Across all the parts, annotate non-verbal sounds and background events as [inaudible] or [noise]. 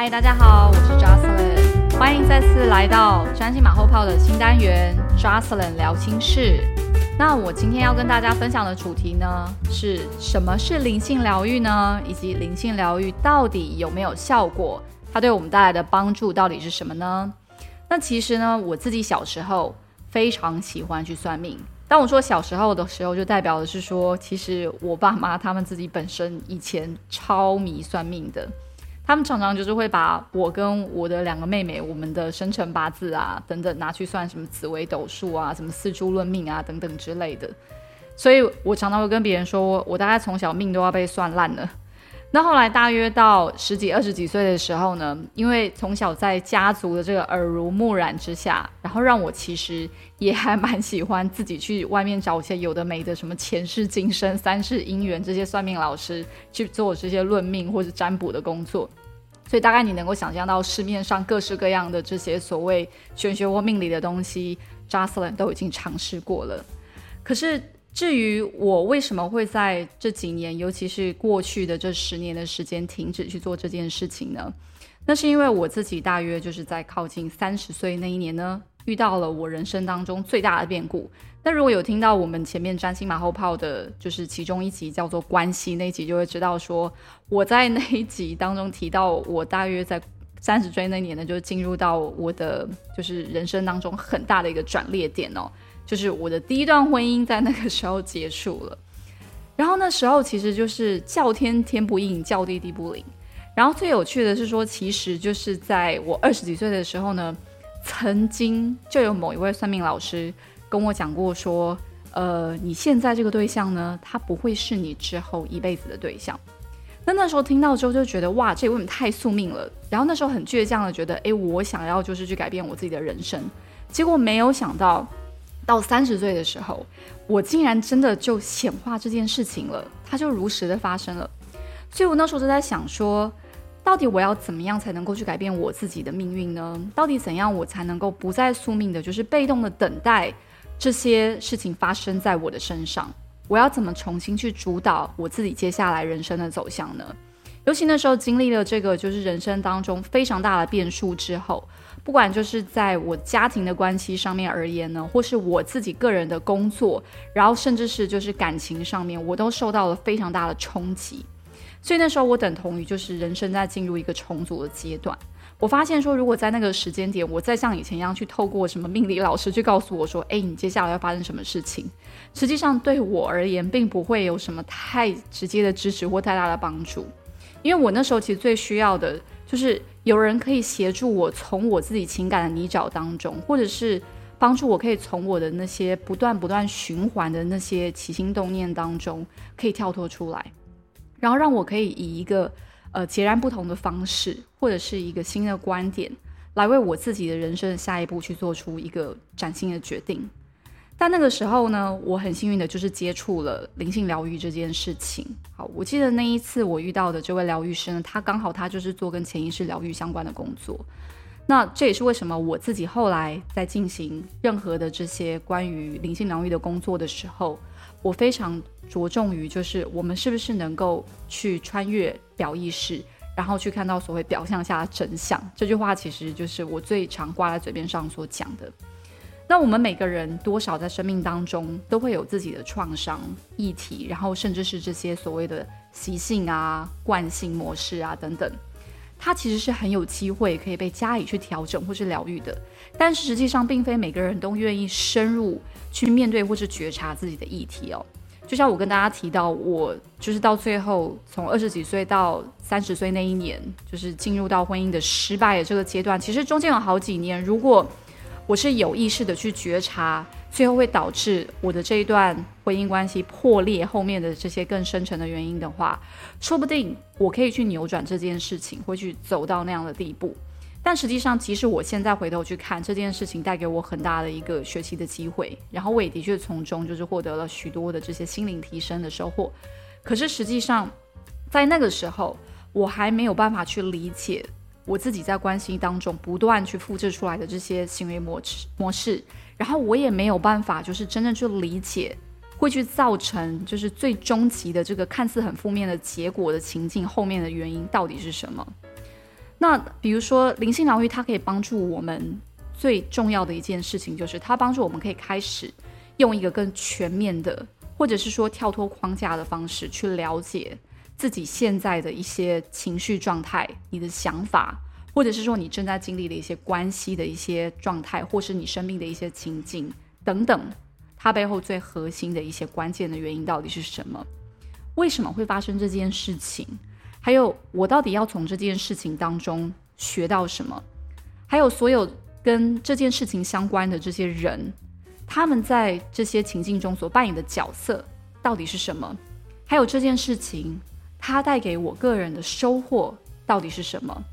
嗨，大家好，我是 Jocelyn，欢迎再次来到占星马后炮的新单元 Jocelyn 聊心事。那我今天要跟大家分享的主题呢，是什么是灵性疗愈呢？以及灵性疗愈到底有没有效果？它对我们带来的帮助到底是什么呢？那其实呢，我自己小时候非常喜欢去算命。当我说小时候的时候，就代表的是说，其实我爸妈他们自己本身以前超迷算命的。他们常常就是会把我跟我的两个妹妹，我们的生辰八字啊等等拿去算什么紫微斗数啊，什么四柱论命啊等等之类的。所以我常常会跟别人说，我大概从小命都要被算烂了。那后来大约到十几、二十几岁的时候呢，因为从小在家族的这个耳濡目染之下，然后让我其实也还蛮喜欢自己去外面找一些有的没的，什么前世今生、三世姻缘这些算命老师去做这些论命或者占卜的工作。所以大概你能够想象到市面上各式各样的这些所谓玄学或命理的东西 j o c e l y n 都已经尝试过了。可是至于我为什么会在这几年，尤其是过去的这十年的时间停止去做这件事情呢？那是因为我自己大约就是在靠近三十岁那一年呢，遇到了我人生当中最大的变故。那如果有听到我们前面占星马后炮的，就是其中一集叫做关系那一集，就会知道说我在那一集当中提到，我大约在三十岁那年呢，就进入到我的就是人生当中很大的一个转捩点哦，就是我的第一段婚姻在那个时候结束了。[laughs] 然后那时候其实就是叫天天不应，叫地地不灵。然后最有趣的是说，其实就是在我二十几岁的时候呢，曾经就有某一位算命老师。跟我讲过说，呃，你现在这个对象呢，他不会是你之后一辈子的对象。那那时候听到之后就觉得，哇，这为什么太宿命了？然后那时候很倔强的觉得，哎，我想要就是去改变我自己的人生。结果没有想到，到三十岁的时候，我竟然真的就显化这件事情了，它就如实的发生了。所以我那时候就在想说，到底我要怎么样才能够去改变我自己的命运呢？到底怎样我才能够不再宿命的，就是被动的等待？这些事情发生在我的身上，我要怎么重新去主导我自己接下来人生的走向呢？尤其那时候经历了这个就是人生当中非常大的变数之后，不管就是在我家庭的关系上面而言呢，或是我自己个人的工作，然后甚至是就是感情上面，我都受到了非常大的冲击。所以那时候我等同于就是人生在进入一个重组的阶段。我发现说，如果在那个时间点，我再像以前一样去透过什么命理老师去告诉我说，哎，你接下来要发生什么事情，实际上对我而言，并不会有什么太直接的支持或太大的帮助。因为我那时候其实最需要的，就是有人可以协助我从我自己情感的泥沼当中，或者是帮助我可以从我的那些不断不断循环的那些起心动念当中，可以跳脱出来，然后让我可以以一个。呃，截然不同的方式，或者是一个新的观点，来为我自己的人生的下一步去做出一个崭新的决定。但那个时候呢，我很幸运的就是接触了灵性疗愈这件事情。好，我记得那一次我遇到的这位疗愈师呢，他刚好他就是做跟潜意识疗愈相关的工作。那这也是为什么我自己后来在进行任何的这些关于灵性疗愈的工作的时候。我非常着重于，就是我们是不是能够去穿越表意识，然后去看到所谓表象下的真相。这句话其实就是我最常挂在嘴边上所讲的。那我们每个人多少在生命当中都会有自己的创伤议题，然后甚至是这些所谓的习性啊、惯性模式啊等等，它其实是很有机会可以被加以去调整或是疗愈的。但是实际上，并非每个人都愿意深入。去面对或是觉察自己的议题哦，就像我跟大家提到，我就是到最后从二十几岁到三十岁那一年，就是进入到婚姻的失败的这个阶段。其实中间有好几年，如果我是有意识的去觉察，最后会导致我的这一段婚姻关系破裂后面的这些更深层的原因的话，说不定我可以去扭转这件事情，会去走到那样的地步。但实际上，即使我现在回头去看这件事情，带给我很大的一个学习的机会，然后我也的确从中就是获得了许多的这些心灵提升的收获。可是实际上，在那个时候，我还没有办法去理解我自己在关系当中不断去复制出来的这些行为模式模式，然后我也没有办法就是真正去理解会去造成就是最终极的这个看似很负面的结果的情境后面的原因到底是什么。那比如说灵性疗愈，它可以帮助我们最重要的一件事情，就是它帮助我们可以开始用一个更全面的，或者是说跳脱框架的方式去了解自己现在的一些情绪状态、你的想法，或者是说你正在经历的一些关系的一些状态，或是你生命的一些情境等等，它背后最核心的一些关键的原因到底是什么？为什么会发生这件事情？还有，我到底要从这件事情当中学到什么？还有，所有跟这件事情相关的这些人，他们在这些情境中所扮演的角色到底是什么？还有这件事情，它带给我个人的收获到底是什么？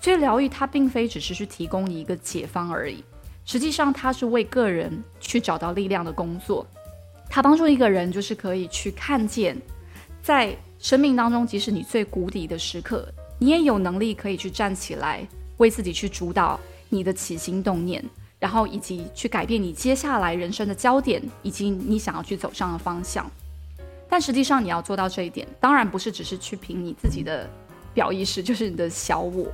所以，疗愈它并非只是去提供你一个解方而已，实际上它是为个人去找到力量的工作。它帮助一个人，就是可以去看见在。生命当中，即使你最谷底的时刻，你也有能力可以去站起来，为自己去主导你的起心动念，然后以及去改变你接下来人生的焦点，以及你想要去走上的方向。但实际上，你要做到这一点，当然不是只是去凭你自己的表意识，就是你的小我，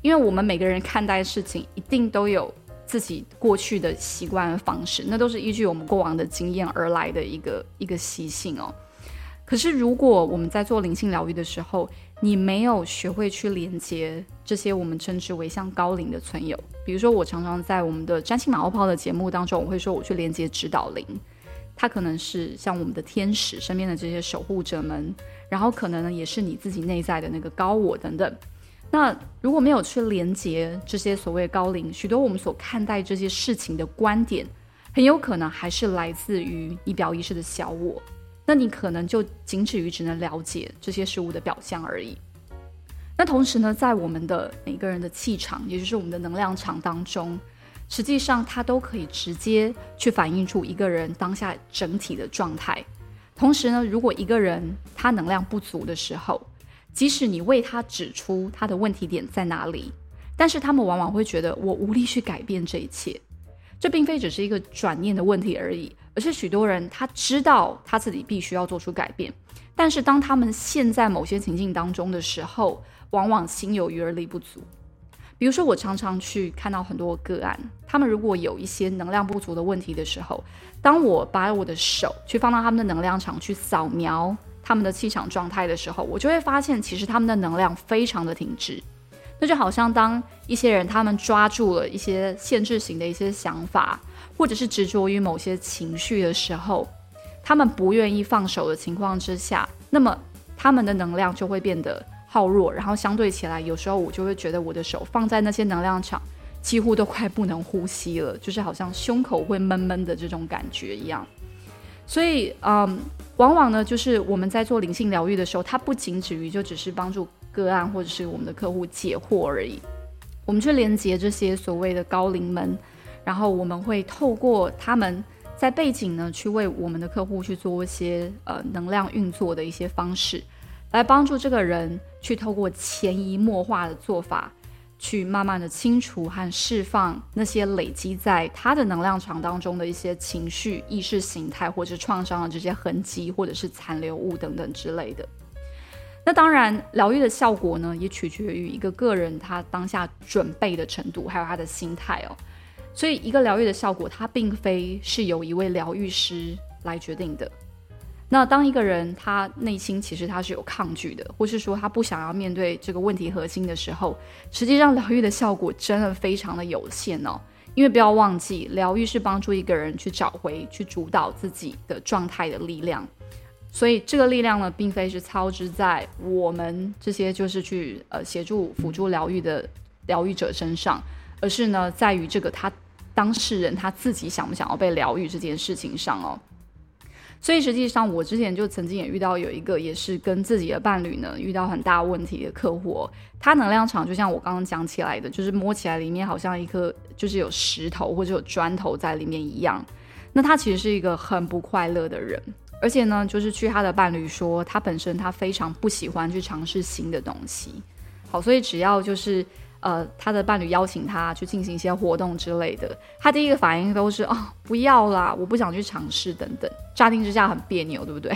因为我们每个人看待事情，一定都有自己过去的习惯方式，那都是依据我们过往的经验而来的一个一个习性哦。可是，如果我们在做灵性疗愈的时候，你没有学会去连接这些我们称之为像高龄的存有，比如说，我常常在我们的占星马后炮的节目当中，我会说我去连接指导灵，它可能是像我们的天使身边的这些守护者们，然后可能呢也是你自己内在的那个高我等等。那如果没有去连接这些所谓高龄，许多我们所看待这些事情的观点，很有可能还是来自于你表意识的小我。那你可能就仅止于只能了解这些事物的表象而已。那同时呢，在我们的每个人的气场，也就是我们的能量场当中，实际上它都可以直接去反映出一个人当下整体的状态。同时呢，如果一个人他能量不足的时候，即使你为他指出他的问题点在哪里，但是他们往往会觉得我无力去改变这一切。这并非只是一个转念的问题而已。而是许多人他知道他自己必须要做出改变，但是当他们陷在某些情境当中的时候，往往心有余而力不足。比如说，我常常去看到很多个案，他们如果有一些能量不足的问题的时候，当我把我的手去放到他们的能量场去扫描他们的气场状态的时候，我就会发现，其实他们的能量非常的停滞。那就好像当一些人他们抓住了一些限制型的一些想法。或者是执着于某些情绪的时候，他们不愿意放手的情况之下，那么他们的能量就会变得耗弱，然后相对起来，有时候我就会觉得我的手放在那些能量场，几乎都快不能呼吸了，就是好像胸口会闷闷的这种感觉一样。所以，嗯，往往呢，就是我们在做灵性疗愈的时候，它不仅止于就只是帮助个案或者是我们的客户解惑而已，我们去连接这些所谓的高灵们。然后我们会透过他们在背景呢，去为我们的客户去做一些呃能量运作的一些方式，来帮助这个人去透过潜移默化的做法，去慢慢的清除和释放那些累积在他的能量场当中的一些情绪、意识形态或者创伤的这些痕迹，或者是残留物等等之类的。那当然，疗愈的效果呢，也取决于一个个人他当下准备的程度，还有他的心态哦。所以，一个疗愈的效果，它并非是由一位疗愈师来决定的。那当一个人他内心其实他是有抗拒的，或是说他不想要面对这个问题核心的时候，实际上疗愈的效果真的非常的有限哦。因为不要忘记，疗愈是帮助一个人去找回、去主导自己的状态的力量。所以，这个力量呢，并非是操之在我们这些就是去呃协助辅助疗愈的疗愈者身上，而是呢，在于这个他。当事人他自己想不想要被疗愈这件事情上哦，所以实际上我之前就曾经也遇到有一个也是跟自己的伴侣呢遇到很大问题的客户，他能量场就像我刚刚讲起来的，就是摸起来里面好像一颗就是有石头或者有砖头在里面一样。那他其实是一个很不快乐的人，而且呢，就是据他的伴侣说，他本身他非常不喜欢去尝试新的东西。好，所以只要就是呃，他的伴侣邀请他去进行一些活动之类的，他第一个反应都是哦，不要啦，我不想去尝试等等。乍听之下很别扭，对不对？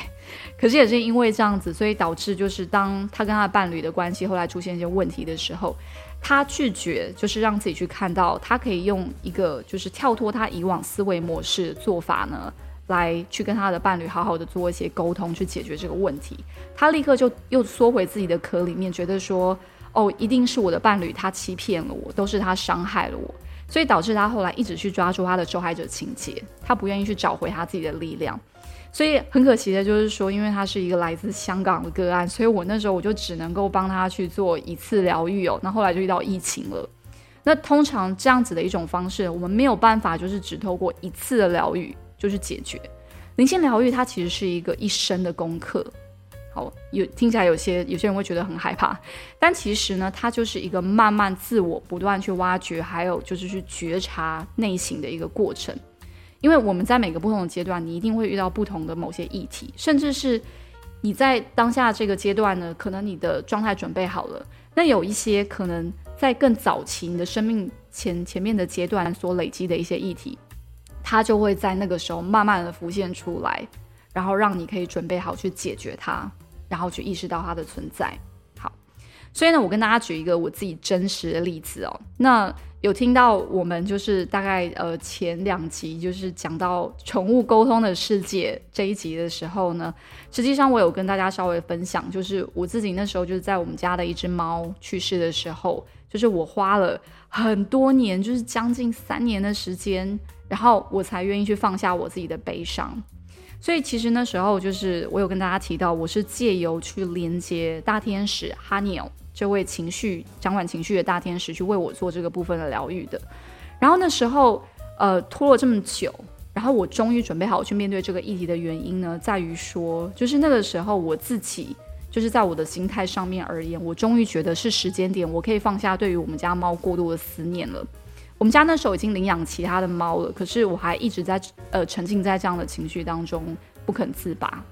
可是也是因为这样子，所以导致就是当他跟他的伴侣的关系后来出现一些问题的时候，他拒绝就是让自己去看到，他可以用一个就是跳脱他以往思维模式做法呢，来去跟他的伴侣好好的做一些沟通，去解决这个问题。他立刻就又缩回自己的壳里面，觉得说。哦，一定是我的伴侣，他欺骗了我，都是他伤害了我，所以导致他后来一直去抓住他的受害者情节，他不愿意去找回他自己的力量。所以很可惜的就是说，因为他是一个来自香港的个案，所以我那时候我就只能够帮他去做一次疗愈哦。那后来就遇到疫情了。那通常这样子的一种方式，我们没有办法就是只透过一次的疗愈就是解决。灵性疗愈它其实是一个一生的功课。好，有听起来有些有些人会觉得很害怕，但其实呢，它就是一个慢慢自我不断去挖掘，还有就是去觉察内心的一个过程。因为我们在每个不同的阶段，你一定会遇到不同的某些议题，甚至是你在当下这个阶段呢，可能你的状态准备好了，那有一些可能在更早期你的生命前前面的阶段所累积的一些议题，它就会在那个时候慢慢的浮现出来，然后让你可以准备好去解决它。然后去意识到它的存在。好，所以呢，我跟大家举一个我自己真实的例子哦。那有听到我们就是大概呃前两集就是讲到宠物沟通的世界这一集的时候呢，实际上我有跟大家稍微分享，就是我自己那时候就是在我们家的一只猫去世的时候，就是我花了很多年，就是将近三年的时间，然后我才愿意去放下我自己的悲伤。所以其实那时候就是我有跟大家提到，我是借由去连接大天使哈尼尔这位情绪掌管情绪的大天使，去为我做这个部分的疗愈的。然后那时候呃拖了这么久，然后我终于准备好去面对这个议题的原因呢，在于说就是那个时候我自己就是在我的心态上面而言，我终于觉得是时间点，我可以放下对于我们家猫过度的思念了。我们家那时候已经领养其他的猫了，可是我还一直在呃沉浸在这样的情绪当中不肯自拔。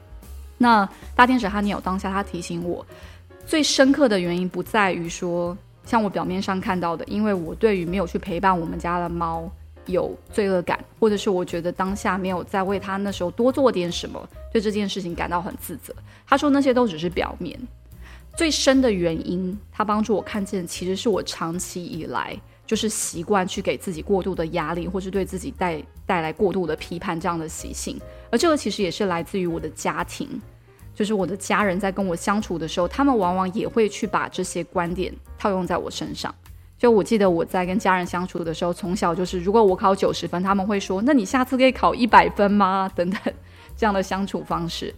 那大天使哈尼有当下他提醒我，最深刻的原因不在于说像我表面上看到的，因为我对于没有去陪伴我们家的猫有罪恶感，或者是我觉得当下没有在为他那时候多做点什么，对这件事情感到很自责。他说那些都只是表面，最深的原因，他帮助我看见，其实是我长期以来。就是习惯去给自己过度的压力，或是对自己带带来过度的批判这样的习性，而这个其实也是来自于我的家庭，就是我的家人在跟我相处的时候，他们往往也会去把这些观点套用在我身上。就我记得我在跟家人相处的时候，从小就是如果我考九十分，他们会说：“那你下次可以考一百分吗？” [laughs] 等等这样的相处方式，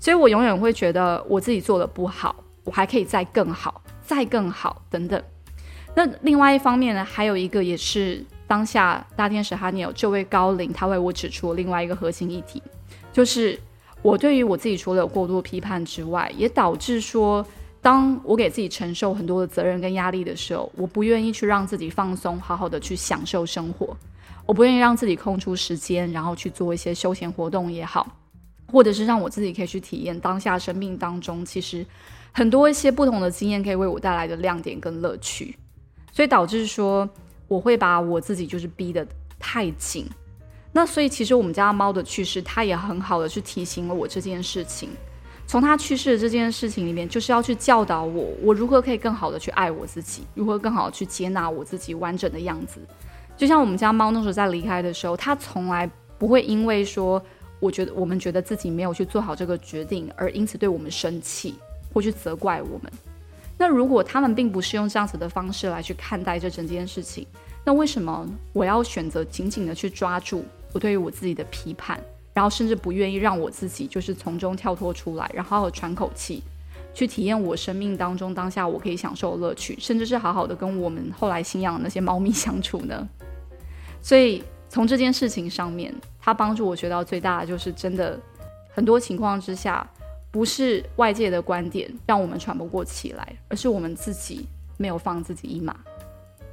所以我永远会觉得我自己做的不好，我还可以再更好，再更好等等。那另外一方面呢，还有一个也是当下大天使哈尼尔这位高龄，他为我指出另外一个核心议题，就是我对于我自己除了有过度批判之外，也导致说，当我给自己承受很多的责任跟压力的时候，我不愿意去让自己放松，好好的去享受生活，我不愿意让自己空出时间，然后去做一些休闲活动也好，或者是让我自己可以去体验当下生命当中其实很多一些不同的经验可以为我带来的亮点跟乐趣。所以导致说，我会把我自己就是逼得太紧。那所以其实我们家猫的去世，它也很好的去提醒了我这件事情。从它去世的这件事情里面，就是要去教导我，我如何可以更好的去爱我自己，如何更好的去接纳我自己完整的样子。就像我们家猫那时候在离开的时候，它从来不会因为说，我觉得我们觉得自己没有去做好这个决定，而因此对我们生气或去责怪我们。那如果他们并不是用这样子的方式来去看待这整件事情，那为什么我要选择紧紧的去抓住我对于我自己的批判，然后甚至不愿意让我自己就是从中跳脱出来，然后喘口气，去体验我生命当中当下我可以享受的乐趣，甚至是好好的跟我们后来信仰的那些猫咪相处呢？[laughs] 所以从这件事情上面，它帮助我学到最大的就是真的很多情况之下。不是外界的观点让我们喘不过气来，而是我们自己没有放自己一马。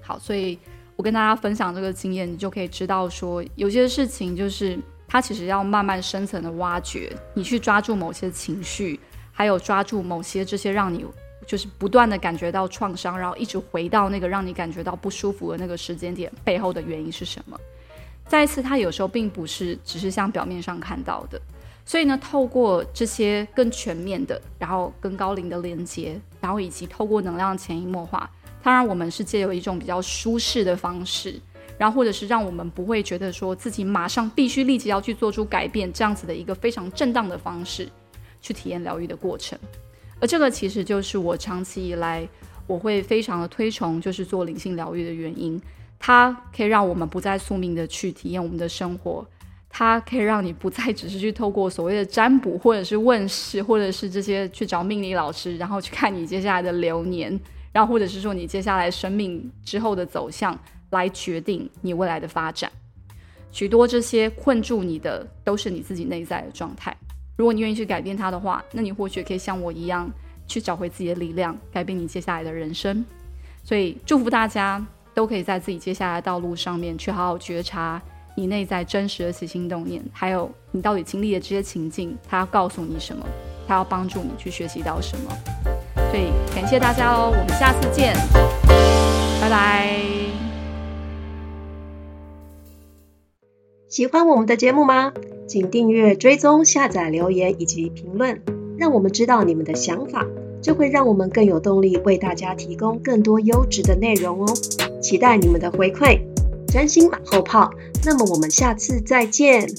好，所以我跟大家分享这个经验，你就可以知道说，有些事情就是它其实要慢慢深层的挖掘，你去抓住某些情绪，还有抓住某些这些让你就是不断的感觉到创伤，然后一直回到那个让你感觉到不舒服的那个时间点背后的原因是什么？再一次，它有时候并不是只是像表面上看到的。所以呢，透过这些更全面的，然后跟高龄的连接，然后以及透过能量潜移默化，它让我们是借由一种比较舒适的方式，然后或者是让我们不会觉得说自己马上必须立即要去做出改变，这样子的一个非常正当的方式去体验疗愈的过程。而这个其实就是我长期以来我会非常的推崇，就是做灵性疗愈的原因。它可以让我们不再宿命的去体验我们的生活。它可以让你不再只是去透过所谓的占卜，或者是问世，或者是这些去找命理老师，然后去看你接下来的流年，然后或者是说你接下来生命之后的走向，来决定你未来的发展。许多这些困住你的，都是你自己内在的状态。如果你愿意去改变它的话，那你或许可以像我一样，去找回自己的力量，改变你接下来的人生。所以祝福大家都可以在自己接下来的道路上面去好好觉察。你内在真实的起心动念，还有你到底经历的这些情境，它要告诉你什么？它要帮助你去学习到什么？所以感谢大家哦，我们下次见，拜拜。喜欢我们的节目吗？请订阅、追踪、下载、留言以及评论，让我们知道你们的想法，这会让我们更有动力为大家提供更多优质的内容哦。期待你们的回馈。真心马后炮，那么我们下次再见。